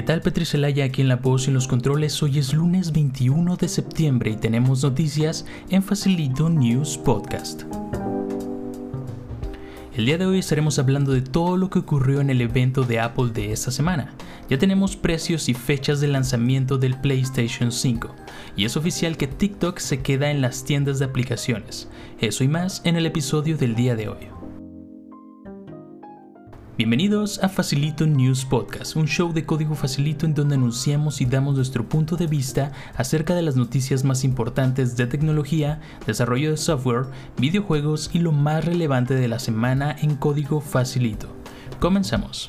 ¿Qué tal Petri Celaya aquí en la voz y los controles? Hoy es lunes 21 de septiembre y tenemos noticias en Facilito News Podcast. El día de hoy estaremos hablando de todo lo que ocurrió en el evento de Apple de esta semana. Ya tenemos precios y fechas de lanzamiento del PlayStation 5 y es oficial que TikTok se queda en las tiendas de aplicaciones. Eso y más en el episodio del día de hoy. Bienvenidos a Facilito News Podcast, un show de código facilito en donde anunciamos y damos nuestro punto de vista acerca de las noticias más importantes de tecnología, desarrollo de software, videojuegos y lo más relevante de la semana en código facilito. Comenzamos.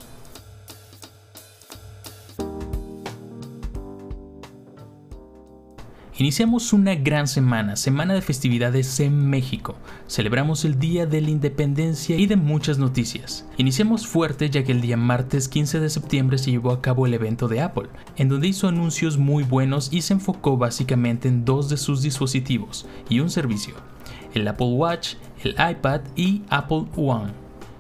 Iniciamos una gran semana, semana de festividades en México. Celebramos el Día de la Independencia y de muchas noticias. Iniciamos fuerte ya que el día martes 15 de septiembre se llevó a cabo el evento de Apple, en donde hizo anuncios muy buenos y se enfocó básicamente en dos de sus dispositivos y un servicio, el Apple Watch, el iPad y Apple One.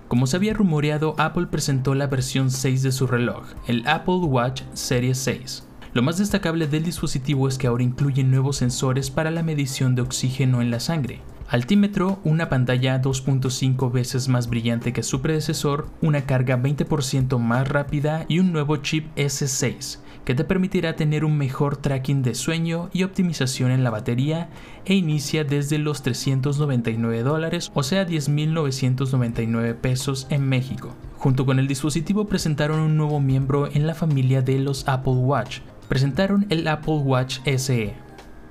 Como se había rumoreado, Apple presentó la versión 6 de su reloj, el Apple Watch Series 6 lo más destacable del dispositivo es que ahora incluye nuevos sensores para la medición de oxígeno en la sangre. Altímetro, una pantalla 2.5 veces más brillante que su predecesor, una carga 20% más rápida y un nuevo chip S6 que te permitirá tener un mejor tracking de sueño y optimización en la batería e inicia desde los 399 dólares, o sea 10.999 pesos en México. Junto con el dispositivo presentaron un nuevo miembro en la familia de los Apple Watch, presentaron el Apple Watch SE,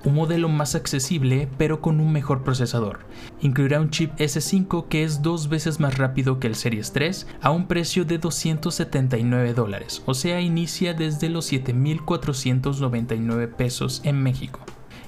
un modelo más accesible pero con un mejor procesador. Incluirá un chip S5 que es dos veces más rápido que el Series 3 a un precio de 279 dólares, o sea inicia desde los 7.499 pesos en México.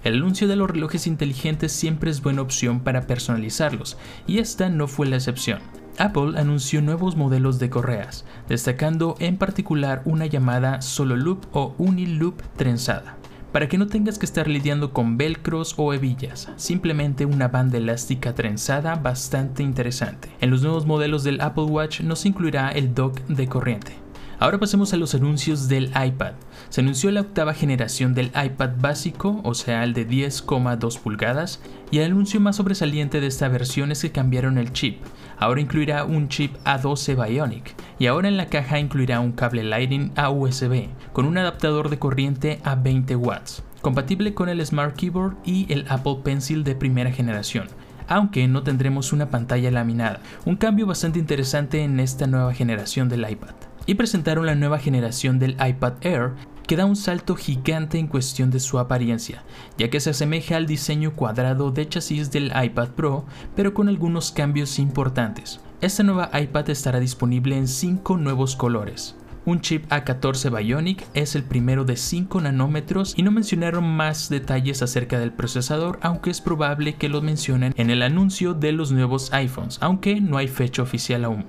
El anuncio de los relojes inteligentes siempre es buena opción para personalizarlos, y esta no fue la excepción. Apple anunció nuevos modelos de correas, destacando en particular una llamada Solo Loop o Uniloop trenzada. Para que no tengas que estar lidiando con velcros o hebillas, simplemente una banda elástica trenzada bastante interesante. En los nuevos modelos del Apple Watch nos incluirá el dock de corriente. Ahora pasemos a los anuncios del iPad. Se anunció la octava generación del iPad básico, o sea el de 10,2 pulgadas, y el anuncio más sobresaliente de esta versión es que cambiaron el chip. Ahora incluirá un chip A12 Bionic, y ahora en la caja incluirá un cable Lightning a USB, con un adaptador de corriente a 20 watts, compatible con el Smart Keyboard y el Apple Pencil de primera generación aunque no tendremos una pantalla laminada, un cambio bastante interesante en esta nueva generación del iPad. Y presentaron la nueva generación del iPad Air que da un salto gigante en cuestión de su apariencia, ya que se asemeja al diseño cuadrado de chasis del iPad Pro, pero con algunos cambios importantes. Esta nueva iPad estará disponible en 5 nuevos colores. Un chip A14 Bionic es el primero de 5 nanómetros y no mencionaron más detalles acerca del procesador, aunque es probable que lo mencionen en el anuncio de los nuevos iPhones, aunque no hay fecha oficial aún.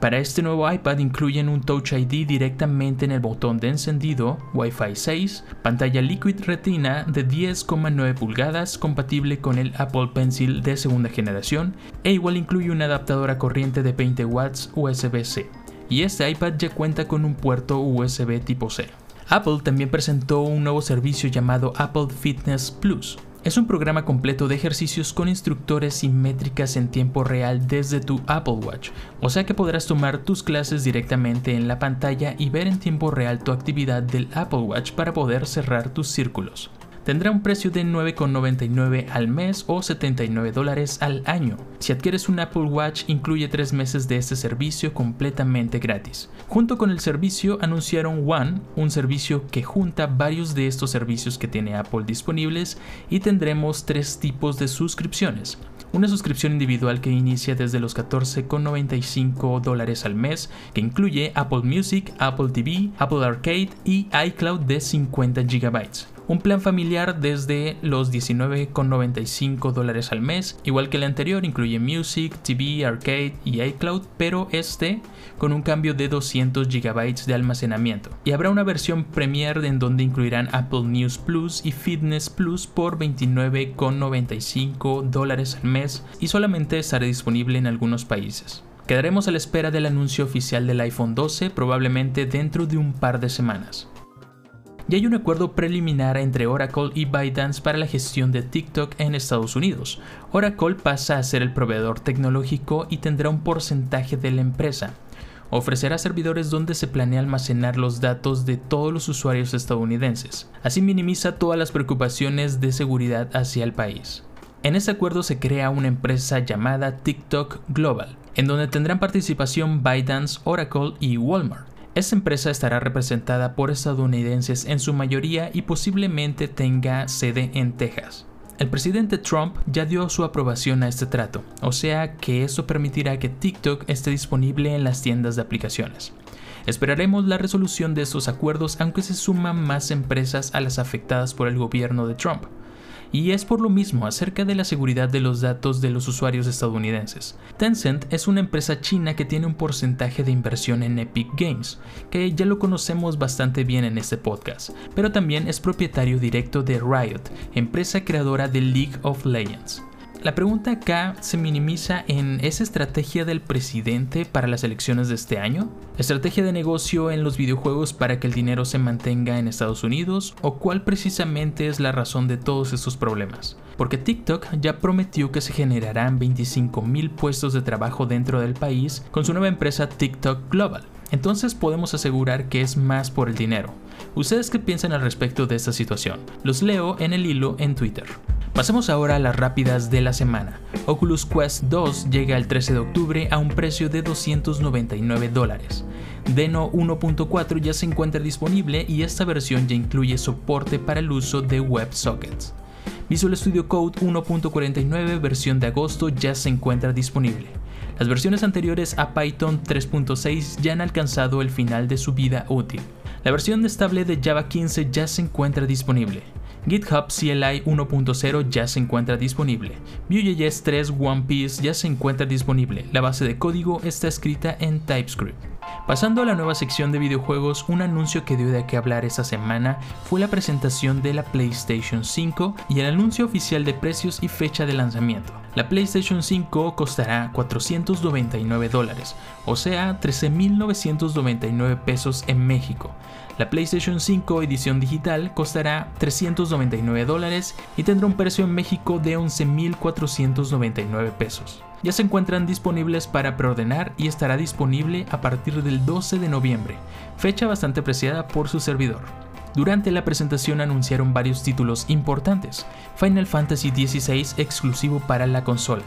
Para este nuevo iPad incluyen un Touch ID directamente en el botón de encendido, Wi-Fi 6, pantalla Liquid Retina de 10,9 pulgadas compatible con el Apple Pencil de segunda generación e igual incluye un adaptador a corriente de 20 watts USB-C. Y este iPad ya cuenta con un puerto USB tipo C. Apple también presentó un nuevo servicio llamado Apple Fitness Plus, es un programa completo de ejercicios con instructores y métricas en tiempo real desde tu Apple Watch, o sea que podrás tomar tus clases directamente en la pantalla y ver en tiempo real tu actividad del Apple Watch para poder cerrar tus círculos tendrá un precio de 9,99 al mes o 79 dólares al año. Si adquieres un Apple Watch incluye 3 meses de este servicio completamente gratis. Junto con el servicio anunciaron One, un servicio que junta varios de estos servicios que tiene Apple disponibles y tendremos tres tipos de suscripciones una suscripción individual que inicia desde los 14,95 dólares al mes, que incluye Apple Music, Apple TV, Apple Arcade y iCloud de 50 GB un plan familiar desde los 19,95 dólares al mes, igual que el anterior, incluye Music, TV, Arcade y iCloud, pero este con un cambio de 200 GB de almacenamiento. Y habrá una versión Premier en donde incluirán Apple News Plus y Fitness Plus por 29,95 dólares al mes y solamente estará disponible en algunos países. Quedaremos a la espera del anuncio oficial del iPhone 12 probablemente dentro de un par de semanas. Y hay un acuerdo preliminar entre Oracle y ByteDance para la gestión de TikTok en Estados Unidos. Oracle pasa a ser el proveedor tecnológico y tendrá un porcentaje de la empresa. Ofrecerá servidores donde se planea almacenar los datos de todos los usuarios estadounidenses. Así minimiza todas las preocupaciones de seguridad hacia el país. En ese acuerdo se crea una empresa llamada TikTok Global, en donde tendrán participación ByteDance, Oracle y Walmart. Esta empresa estará representada por estadounidenses en su mayoría y posiblemente tenga sede en Texas. El presidente Trump ya dio su aprobación a este trato, o sea que esto permitirá que TikTok esté disponible en las tiendas de aplicaciones. Esperaremos la resolución de estos acuerdos aunque se suman más empresas a las afectadas por el gobierno de Trump y es por lo mismo acerca de la seguridad de los datos de los usuarios estadounidenses. Tencent es una empresa china que tiene un porcentaje de inversión en Epic Games, que ya lo conocemos bastante bien en este podcast, pero también es propietario directo de Riot, empresa creadora de League of Legends. La pregunta acá se minimiza en ¿es estrategia del presidente para las elecciones de este año? ¿Estrategia de negocio en los videojuegos para que el dinero se mantenga en Estados Unidos? ¿O cuál precisamente es la razón de todos estos problemas? Porque TikTok ya prometió que se generarán 25 mil puestos de trabajo dentro del país con su nueva empresa TikTok Global. Entonces podemos asegurar que es más por el dinero. ¿Ustedes qué piensan al respecto de esta situación? Los leo en el hilo en Twitter. Pasemos ahora a las rápidas de la semana. Oculus Quest 2 llega el 13 de octubre a un precio de 299 dólares. Deno 1.4 ya se encuentra disponible y esta versión ya incluye soporte para el uso de WebSockets. Visual Studio Code 1.49 versión de agosto ya se encuentra disponible. Las versiones anteriores a Python 3.6 ya han alcanzado el final de su vida útil. La versión estable de Java 15 ya se encuentra disponible. GitHub CLI 1.0 ya se encuentra disponible. Vue.js 3 One Piece ya se encuentra disponible. La base de código está escrita en TypeScript. Pasando a la nueva sección de videojuegos, un anuncio que dio de qué hablar esta semana fue la presentación de la PlayStation 5 y el anuncio oficial de precios y fecha de lanzamiento. La PlayStation 5 costará 499 dólares, o sea 13.999 pesos en México. La PlayStation 5 edición digital costará 399 dólares y tendrá un precio en México de 11.499 pesos. Ya se encuentran disponibles para preordenar y estará disponible a partir del 12 de noviembre, fecha bastante apreciada por su servidor. Durante la presentación anunciaron varios títulos importantes, Final Fantasy XVI exclusivo para la consola,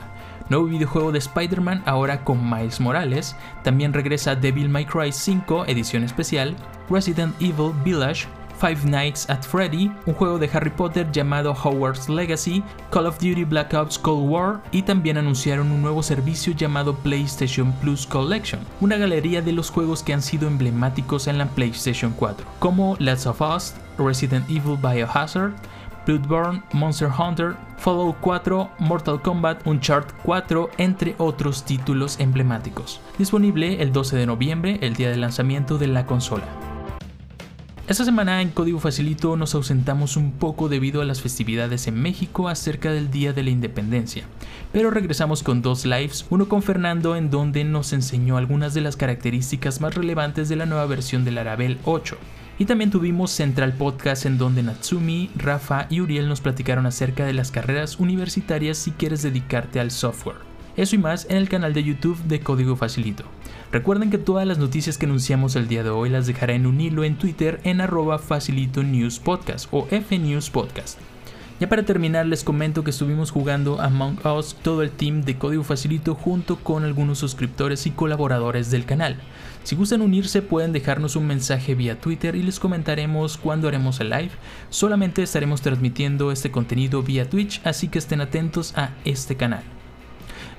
nuevo videojuego de Spider-Man ahora con Miles Morales, también regresa Devil May Cry 5 edición especial, Resident Evil Village, Five Nights at Freddy, un juego de Harry Potter llamado Hogwarts Legacy, Call of Duty Black Ops Cold War y también anunciaron un nuevo servicio llamado PlayStation Plus Collection, una galería de los juegos que han sido emblemáticos en la PlayStation 4, como Last of Us, Resident Evil Biohazard, Bloodborne, Monster Hunter, Fallout 4, Mortal Kombat, Uncharted 4, entre otros títulos emblemáticos. Disponible el 12 de noviembre, el día de lanzamiento de la consola. Esta semana en Código Facilito nos ausentamos un poco debido a las festividades en México acerca del Día de la Independencia, pero regresamos con dos lives, uno con Fernando en donde nos enseñó algunas de las características más relevantes de la nueva versión del Arabel 8. Y también tuvimos Central Podcast en donde Natsumi, Rafa y Uriel nos platicaron acerca de las carreras universitarias si quieres dedicarte al software. Eso y más en el canal de YouTube de Código Facilito. Recuerden que todas las noticias que anunciamos el día de hoy las dejaré en un hilo en Twitter en arroba Facilito News Podcast o FNews Podcast. Ya para terminar les comento que estuvimos jugando Among Us todo el team de Código Facilito junto con algunos suscriptores y colaboradores del canal. Si gustan unirse pueden dejarnos un mensaje vía Twitter y les comentaremos cuándo haremos el live. Solamente estaremos transmitiendo este contenido vía Twitch, así que estén atentos a este canal.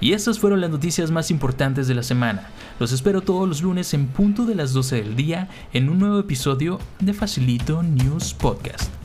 Y estas fueron las noticias más importantes de la semana. Los espero todos los lunes en punto de las 12 del día en un nuevo episodio de Facilito News Podcast.